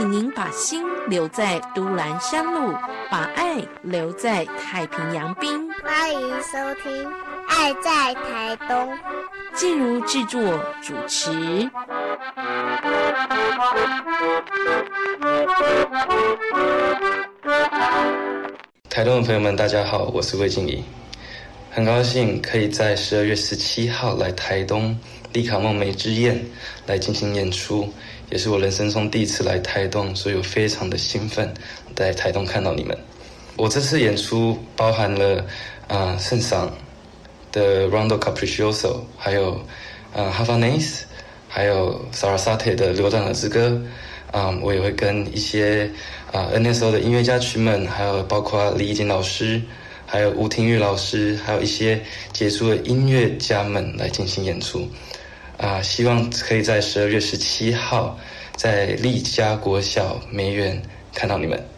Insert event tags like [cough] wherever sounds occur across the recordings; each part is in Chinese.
请您把心留在都兰山路，把爱留在太平洋滨。欢迎收听《爱在台东》，静如制作主持。台东的朋友们，大家好，我是魏静怡，很高兴可以在十二月十七号来台东丽卡梦梅之宴来进行演出。也是我人生中第一次来台东，所以我非常的兴奋，在台东看到你们。我这次演出包含了啊圣桑的 Rondo Capriccioso，还有啊 Havanes，还有 Sarasate 的流浪的之歌。啊，我也会跟一些啊 NSO 的音乐家群们，还有包括李怡锦老师，还有吴庭玉老师，还有一些杰出的音乐家们来进行演出。啊，希望可以在十二月十七号在丽家国小梅园看到你们。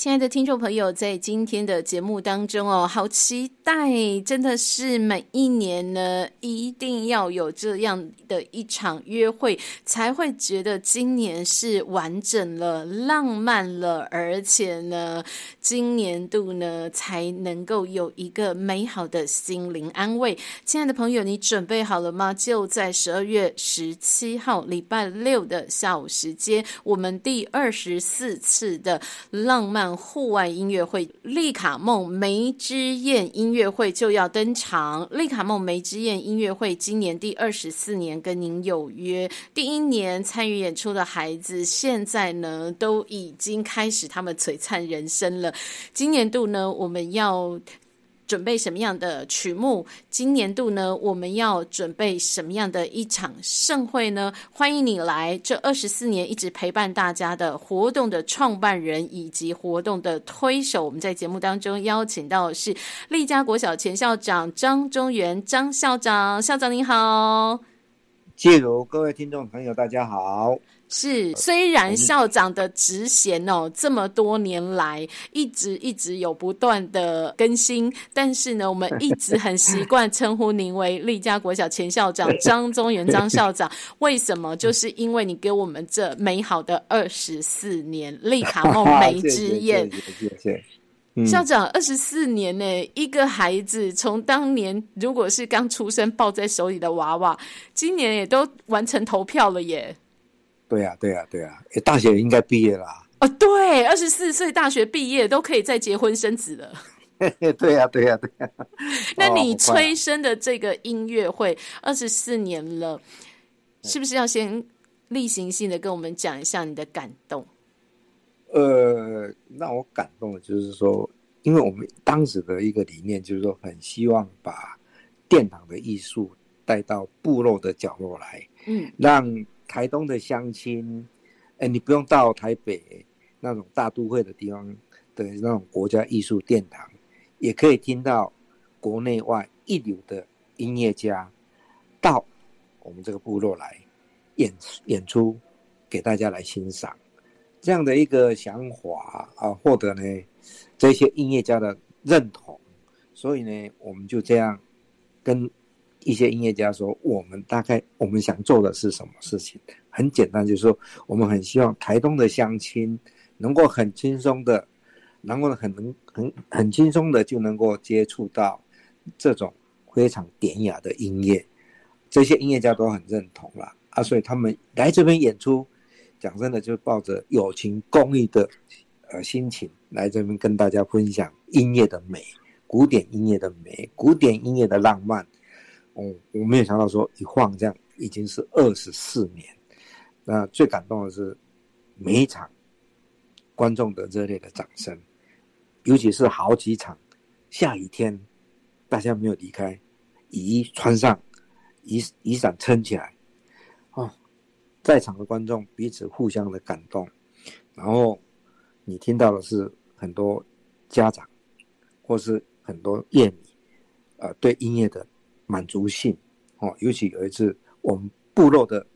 亲爱的听众朋友，在今天的节目当中哦，好期待，真的是每一年呢，一定要有这样的一场约会，才会觉得今年是完整了、浪漫了，而且呢，今年度呢才能够有一个美好的心灵安慰。亲爱的朋友，你准备好了吗？就在十二月十七号礼拜六的下午时间，我们第二十四次的浪漫。户外音乐会——丽卡梦梅之宴音乐会就要登场。丽卡梦梅之宴音乐会今年第二十四年跟您有约，第一年参与演出的孩子，现在呢都已经开始他们璀璨人生了。今年度呢，我们要。准备什么样的曲目？今年度呢，我们要准备什么样的一场盛会呢？欢迎你来！这二十四年一直陪伴大家的活动的创办人以及活动的推手，我们在节目当中邀请到的是立家国小前校长张中原张校长，校长您好。谢如各位听众朋友，大家好。是，虽然校长的职衔哦，这么多年来一直一直有不断的更新，但是呢，我们一直很习惯称呼您为立家国小前校长 [laughs] 张宗元张校长。为什么？就是因为你给我们这美好的二十四年丽卡梦梅之宴。[laughs] 谢谢。校长，二十四年呢，一个孩子从当年如果是刚出生抱在手里的娃娃，今年也都完成投票了耶。对呀，对呀，对呀，大学应该毕业啦。哦，对，二十四岁大学毕业都可以再结婚生子了。[laughs] 对呀，对呀，对呀。[laughs] 那你催生的这个音乐会二十四年了，是不是要先例行性的跟我们讲一下你的感动？呃，让我感动的就是说，因为我们当时的一个理念就是说，很希望把殿堂的艺术带到部落的角落来，嗯，让。台东的乡亲，哎，你不用到台北那种大都会的地方的那种国家艺术殿堂，也可以听到国内外一流的音乐家到我们这个部落来演演出，给大家来欣赏。这样的一个想法啊，获得呢这些音乐家的认同，所以呢，我们就这样跟。一些音乐家说：“我们大概我们想做的是什么事情？很简单，就是说我们很希望台东的乡亲能够很轻松的，能够很能很很轻松的就能够接触到这种非常典雅的音乐。这些音乐家都很认同了啊，所以他们来这边演出，讲真的就抱着友情公益的呃心情来这边跟大家分享音乐的美，古典音乐的美，古典音乐的浪漫。”哦，我没有想到说一晃这样已经是二十四年。那最感动的是每一场观众的热烈的掌声，尤其是好几场下雨天，大家没有离开，雨衣穿上，雨雨伞撑起来，哦，在场的观众彼此互相的感动，然后你听到的是很多家长或是很多乐迷，呃，对音乐的。满足性，哦，尤其有一次，我们部落的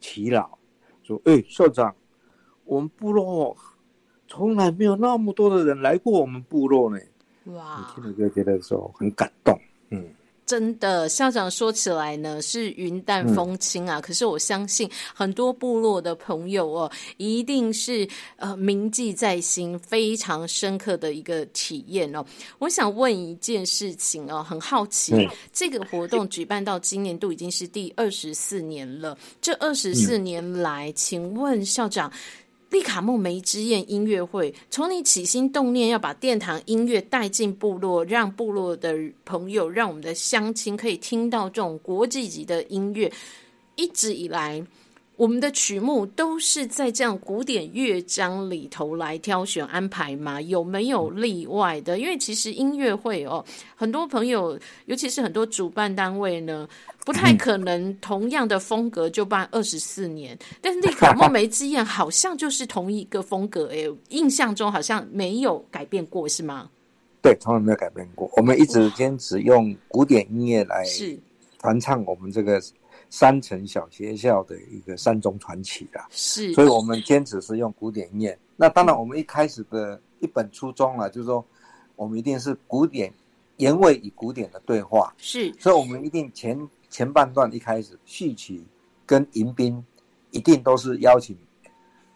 耆老说：“哎，校长，我们部落从来没有那么多的人来过我们部落呢。”哇！你听了就觉得说很感动，嗯。真的，校长说起来呢是云淡风轻啊，可是我相信很多部落的朋友哦，一定是呃铭记在心，非常深刻的一个体验哦。我想问一件事情哦，很好奇，这个活动举办到今年度已经是第二十四年了，这二十四年来，请问校长。丽卡梦梅之宴音乐会，从你起心动念要把殿堂音乐带进部落，让部落的朋友，让我们的乡亲可以听到这种国际级的音乐，一直以来。我们的曲目都是在这样古典乐章里头来挑选安排吗？有没有例外的？因为其实音乐会哦，很多朋友，尤其是很多主办单位呢，不太可能同样的风格就办二十四年。但是丽卡梦梅之宴好像就是同一个风格，哎，印象中好像没有改变过，是吗？对，从来没有改变过。我们一直坚持用古典音乐来是传唱我们这个。三层小学校的一个山中传奇啦，是，所以我们坚持是用古典音乐。那当然，我们一开始的一本初衷啊，就是说，我们一定是古典，言味与古典的对话，是，所以我们一定前前半段一开始序曲跟迎宾，一定都是邀请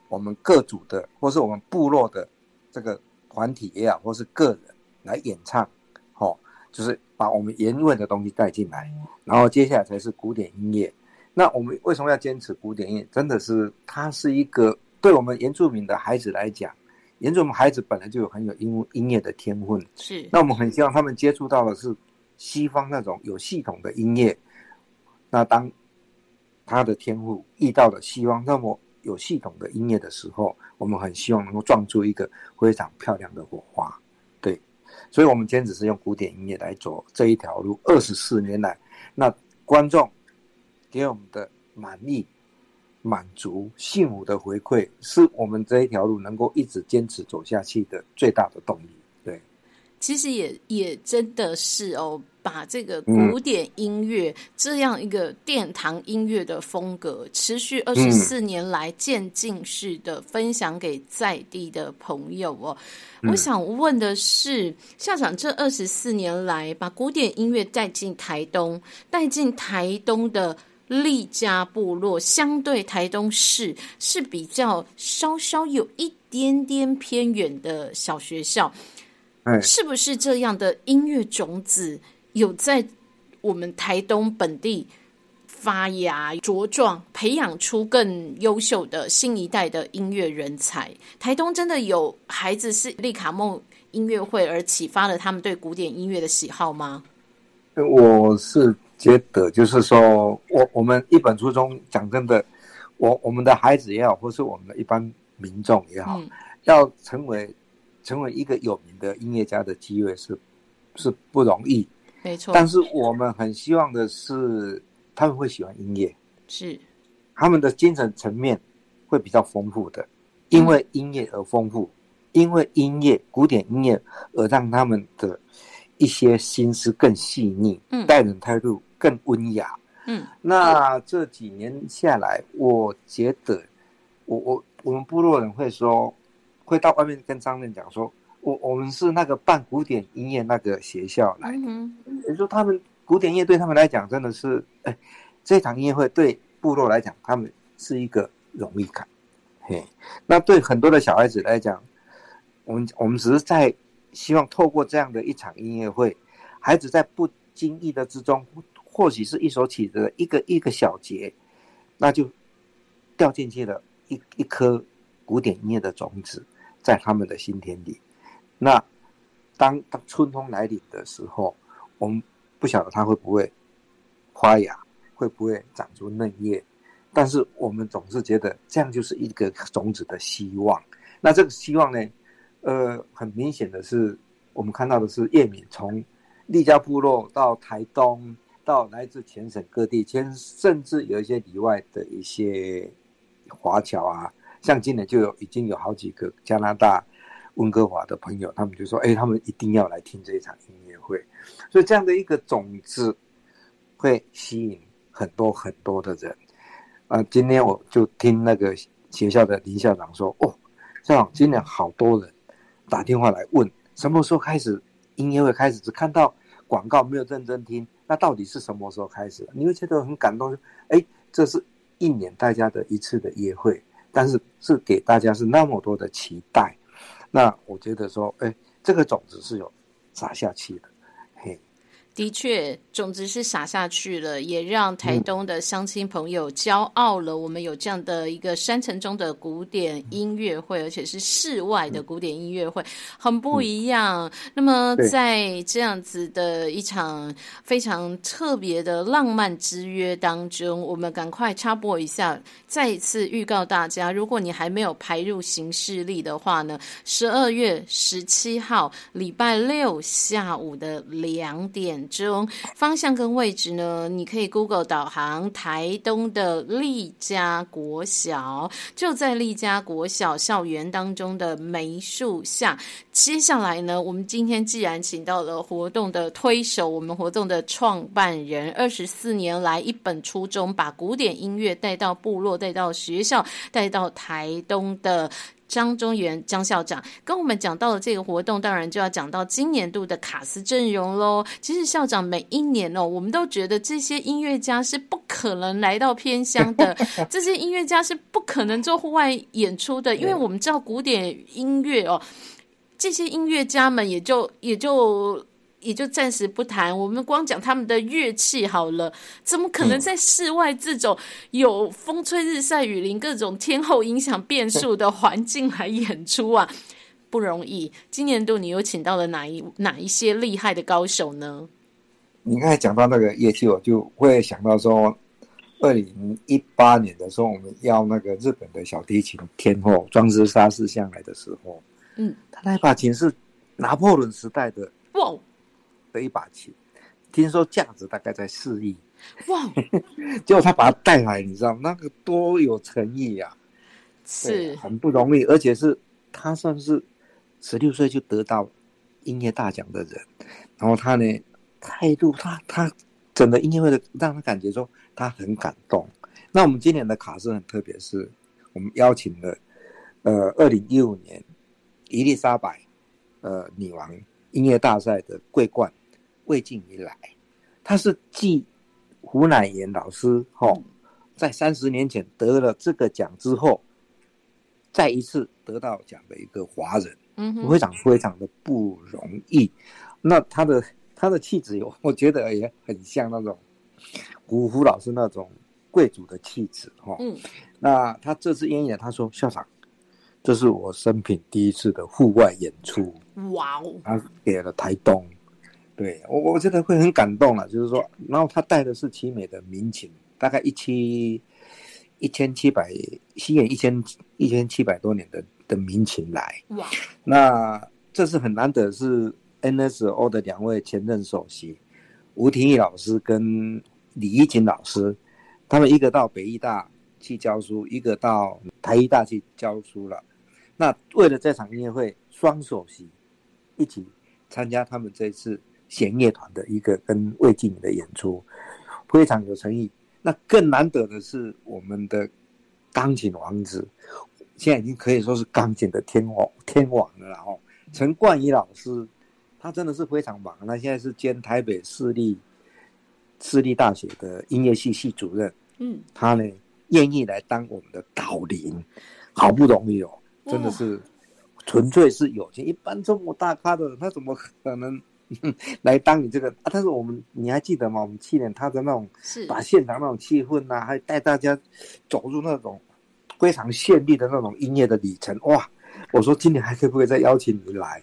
我们各组的或是我们部落的这个团体也好，或是个人来演唱，好，就是。把我们原味的东西带进来，然后接下来才是古典音乐。那我们为什么要坚持古典音乐？真的是它是一个对我们原住民的孩子来讲，原住民孩子本来就有很有音音乐的天分。是。那我们很希望他们接触到的是西方那种有系统的音乐。那当他的天赋遇到了西方那么有系统的音乐的时候，我们很希望能够撞出一个非常漂亮的火花。所以，我们坚持是用古典音乐来走这一条路。二十四年来，那观众给我们的满意、满足、幸福的回馈，是我们这一条路能够一直坚持走下去的最大的动力。对，其实也也真的是哦。把这个古典音乐这样一个殿堂音乐的风格，持续二十四年来渐进式的分享给在地的朋友哦。我想问的是，校长这二十四年来，把古典音乐带进台东，带进台东的利家部落，相对台东市是比较稍稍有一点点偏远的小学校，是不是这样的音乐种子？有在我们台东本地发芽茁壮，培养出更优秀的新一代的音乐人才。台东真的有孩子是丽卡梦音乐会而启发了他们对古典音乐的喜好吗？我是觉得，就是说我我们一本初中讲真的，我我们的孩子也好，或是我们的一般民众也好，要成为成为一个有名的音乐家的机会是是不容易。没错，但是我们很希望的是，他们会喜欢音乐，是。他们的精神层面会比较丰富的，因为音乐而丰富，因为音乐古典音乐而让他们的一些心思更细腻，嗯，待人态度更温雅，嗯。那这几年下来，我觉得，我我我们部落人会说，会到外面跟张任讲说。我我们是那个办古典音乐那个学校来的，也就说他们古典音乐对他们来讲真的是，哎，这场音乐会对部落来讲，他们是一个荣誉感。嘿，那对很多的小孩子来讲，我们我们只是在希望透过这样的一场音乐会，孩子在不经意的之中，或许是一首曲子的一个一个小节，那就掉进去了一一颗古典音乐的种子，在他们的心田里。那当当春风来临的时候，我们不晓得它会不会发芽，会不会长出嫩叶，但是我们总是觉得这样就是一个种子的希望。那这个希望呢，呃，很明显的是，我们看到的是叶敏从利家部落到台东，到来自全省各地，甚甚至有一些里外的一些华侨啊，像今年就有已经有好几个加拿大。温哥华的朋友，他们就说：“哎，他们一定要来听这一场音乐会。”所以这样的一个种子会吸引很多很多的人。啊，今天我就听那个学校的林校长说：“哦，校长，今年好多人打电话来问，什么时候开始音乐会开始？只看到广告没有认真听，那到底是什么时候开始？你会觉得很感动，哎，这是一年大家的一次的约会，但是是给大家是那么多的期待，那我觉得说，哎，这个种子是有撒下去的。的确，种子是撒下去了，也让台东的乡亲朋友骄傲了。我们有这样的一个山城中的古典音乐会，而且是室外的古典音乐会，很不一样。那么，在这样子的一场非常特别的浪漫之约当中，我们赶快插播一下，再一次预告大家：如果你还没有排入行事历的话呢，十二月十七号礼拜六下午的两点。中方向跟位置呢？你可以 Google 导航，台东的利家国小就在利家国小校园当中的梅树下。接下来呢，我们今天既然请到了活动的推手，我们活动的创办人，二十四年来一本初衷，把古典音乐带到部落，带到学校，带到台东的。张中元张校长跟我们讲到了这个活动，当然就要讲到今年度的卡斯阵容喽。其实校长每一年哦，我们都觉得这些音乐家是不可能来到偏乡的，[laughs] 这些音乐家是不可能做户外演出的，因为我们知道古典音乐哦，这些音乐家们也就也就。也就暂时不谈，我们光讲他们的乐器好了。怎么可能在室外这种有风吹日晒雨淋、各种天候影响变数的环境来演出啊？[laughs] 不容易。今年度你有请到了哪一哪一些厉害的高手呢？你刚才讲到那个乐器，我就会想到说，二零一八年的时候，我们要那个日本的小提琴天后庄之沙士上来的时候，嗯，他那把琴是拿破仑时代的哇。的一把琴，听说价值大概在四亿，哇！[laughs] 结果他把它带来，你知道那个多有诚意呀，是很不容易，而且是他算是十六岁就得到音乐大奖的人，然后他呢态度，他他整个音乐会的让他感觉说他很感动。那我们今年的卡是很特别，是我们邀请了呃二零一五年伊丽莎白呃女王音乐大赛的桂冠。魏晋以来，他是继胡乃岩老师吼，在三十年前得了这个奖之后，再一次得到奖的一个华人，嗯，非常非常的不容易。那他的他的气质有，我觉得也很像那种胡胡老师那种贵族的气质哈。嗯，那他这次演演，他说校长，这是我生平第一次的户外演出。哇哦，他给了台东。对我，我觉得会很感动了。就是说，然后他带的是奇美的民琴，大概一七一千七百，西演一千一千七百多年的的民琴来。哇！那这是很难得，是 NSO 的两位前任首席吴廷义老师跟李一琴老师，他们一个到北艺大去教书，一个到台艺大去教书了。那为了这场音乐会，双首席一起参加他们这次。弦乐团的一个跟魏晋的演出，非常有诚意。那更难得的是我们的钢琴王子，现在已经可以说是钢琴的天王天王了哦。陈冠宇老师，他真的是非常忙。他现在是兼台北市立私立大学的音乐系系主任。嗯，他呢愿意来当我们的导林，好不容易哦，真的是纯粹是友情。一般这么大咖的，他怎么可能？[laughs] 来当你这个啊！但是我们你还记得吗？我们去年他的那种，是把现场那种气氛呐，还带大家走入那种非常绚丽的那种音乐的旅程哇！我说今年还可不可以再邀请你来？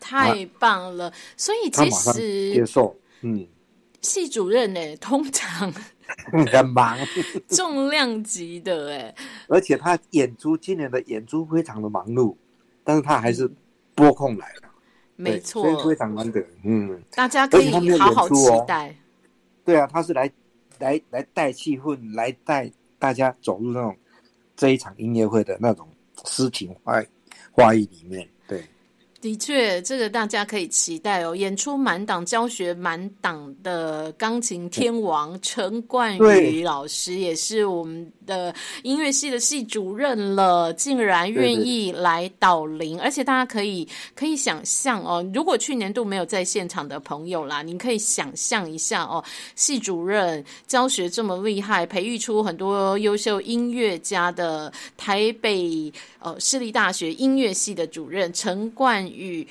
太棒了！所以其实接受，嗯，系主任呢，通常 [laughs] 很忙，[laughs] 重量级的哎，而且他演出今年的演出非常的忙碌，但是他还是拨空来了。没错，非常难得，嗯，大家可以好好期待。对啊，他是来来来带气氛，来带大家走入那种这一场音乐会的那种诗情画画意里面。对，的确，这个大家可以期待哦。演出满档、教学满档的钢琴天王陈冠宇老师，也是我们的音乐系的系主任了，竟然愿意来导聆，而且大家可以可以想象哦，如果去年度没有在现场的朋友啦，您可以想象一下哦，系主任教学这么厉害，培育出很多优秀音乐家的台北呃市立大学音乐系的主任陈冠。与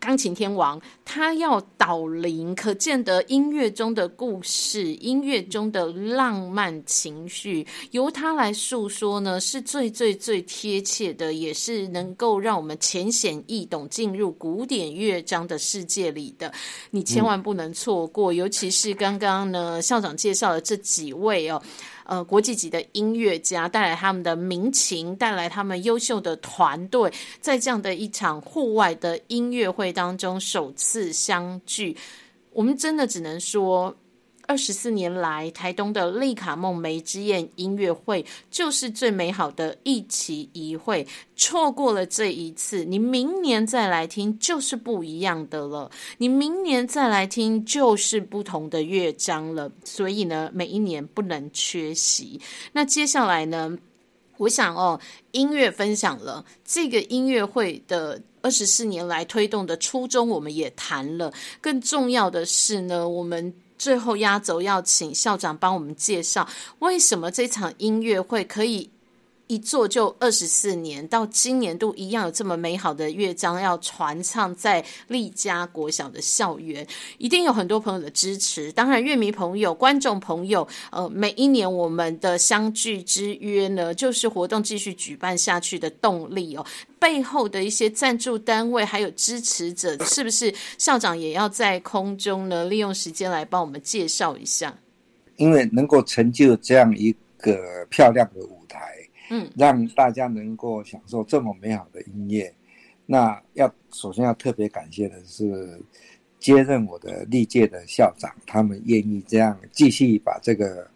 钢琴天王，他要导聆，可见得音乐中的故事，音乐中的浪漫情绪，由他来诉说呢，是最最最贴切的，也是能够让我们浅显易懂进入古典乐章的世界里的。你千万不能错过，尤其是刚刚呢校长介绍的这几位哦。呃，国际级的音乐家带来他们的民情，带来他们优秀的团队，在这样的一场户外的音乐会当中首次相聚，我们真的只能说。二十四年来，台东的丽卡梦梅之宴音乐会就是最美好的一期一会。错过了这一次，你明年再来听就是不一样的了。你明年再来听就是不同的乐章了。所以呢，每一年不能缺席。那接下来呢，我想哦，音乐分享了这个音乐会的二十四年来推动的初衷，我们也谈了。更重要的是呢，我们。最后压轴要请校长帮我们介绍，为什么这场音乐会可以？一做就二十四年，到今年度一样有这么美好的乐章要传唱在丽家国小的校园，一定有很多朋友的支持。当然，乐迷朋友、观众朋友，呃，每一年我们的相聚之约呢，就是活动继续举办下去的动力哦。背后的一些赞助单位还有支持者，是不是校长也要在空中呢？利用时间来帮我们介绍一下？因为能够成就这样一个漂亮的舞。嗯，让大家能够享受这么美好的音乐，那要首先要特别感谢的是接任我的历届的校长，他们愿意这样继续把这个。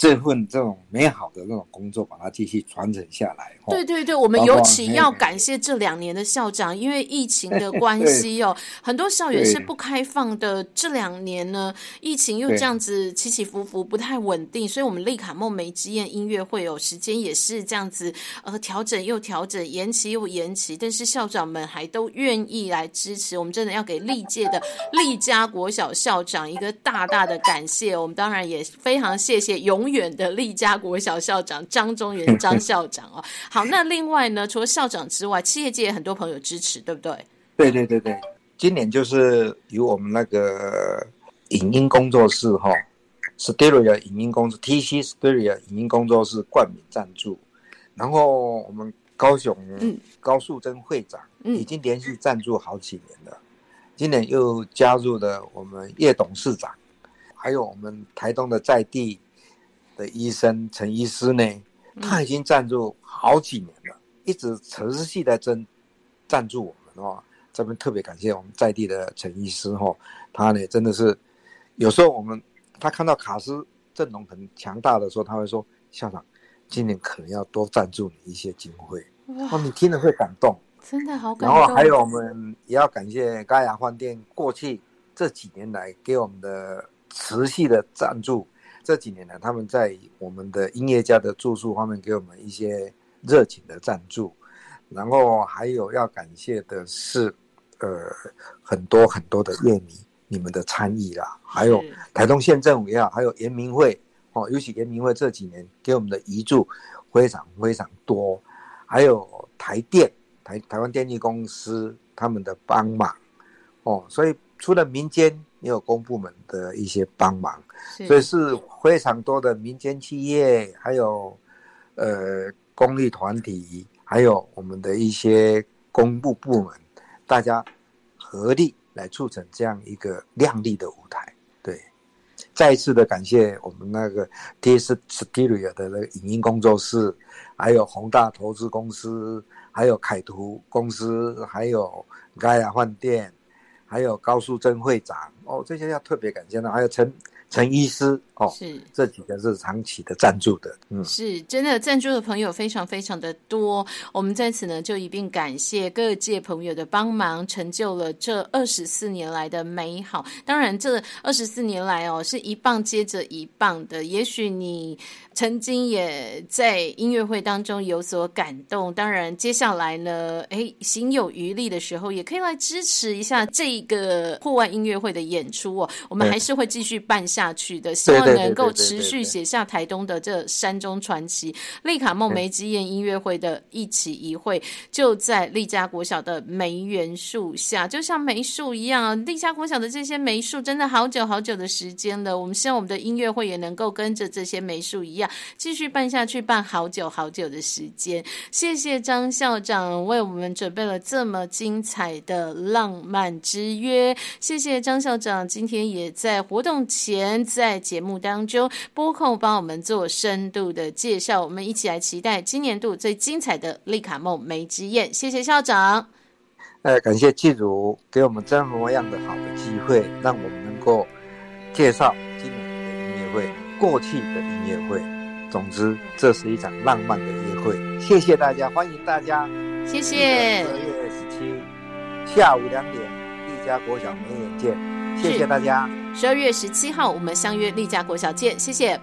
这份这种美好的那种工作，把它继续传承下来。对对对，我们尤其要感谢这两年的校长，因为疫情的关系哦，很多校园是不开放的。这两年呢，疫情又这样子起起伏伏，不太稳定，所以我们丽卡梦梅之宴音乐会有时间也是这样子，呃，调整又调整，延期又延期，但是校长们还都愿意来支持。我们真的要给历届的丽家国小校长一个大大的感谢。我们当然也非常谢谢永。远的立家国小校长 [laughs] 张中元张校长哦，好，那另外呢，除了校长之外，企业界很多朋友支持，对不对？对对对对，今年就是由我们那个影音工作室哈，Stereo 影音公司 TC Stereo 影音工作室冠名赞助，然后我们高雄高素贞会长已经连续赞助好几年了，今年又加入了我们叶董事长，还有我们台东的在地。的医生陈医师呢，他已经赞助好几年了，一直持续在增赞助我们哦。这边特别感谢我们在地的陈医师哈，他呢真的是有时候我们他看到卡斯阵容很强大的时候，他会说校长今年可能要多赞助你一些经费哦，你听了会感动，真的好感动。然后还有我们也要感谢高雅饭店过去这几年来给我们的持续的赞助。这几年呢，他们在我们的音乐家的住宿方面给我们一些热情的赞助，然后还有要感谢的是，呃，很多很多的乐迷你们的参与啦，还有台东县政府也好，还有严明会哦，尤其严明会这几年给我们的遗助非常非常多，还有台电台台湾电力公司他们的帮忙哦，所以除了民间。也有公部门的一些帮忙，所以是非常多的民间企业，还有呃公益团体，还有我们的一些公部部门，大家合力来促成这样一个亮丽的舞台。对，再一次的感谢我们那个 T S Studio 的那个影音工作室，还有宏大投资公司，还有凯图公司，还有盖亚饭店。还有高淑珍会长哦，这些要特别感谢的。还有陈陈医师哦，是这几个是长期的赞助的，嗯，是真的，赞助的朋友非常非常的多。我们在此呢，就一并感谢各界朋友的帮忙，成就了这二十四年来的美好。当然，这二十四年来哦，是一棒接着一棒的。也许你曾经也在音乐会当中有所感动，当然，接下来呢，哎，行有余力的时候，也可以来支持一下这个户外音乐会的演出哦。我们还是会继续办下去的，希望能够持续写下台东的这山中传奇。丽卡梦梅之宴音乐会的一起一会，就在丽家国小的梅园树下，就像梅树一样。丽家国小的这些梅树，真的好久好久的时间了。我们希望我们的音乐会也能够跟着这些梅树一样，继续办下去，办好久好久的时间。谢谢张校长为我们准备了这么精彩的浪漫之约。谢谢张校长，今天也在活动前，在节目当中播控帮我们做深度的介绍。我们一起来期待今年度最精彩的丽卡梦梅之宴。谢谢校长。呃，感谢季如给我们这么样的好的机会，让我们能够介绍今年的音乐会，过去的音乐会。总之，这是一场浪漫的约会。谢谢大家，欢迎大家。谢谢。十月十七下午两点，丽家国小梅园见。谢谢大家。十二月十七号，我们相约丽家国小见。谢谢。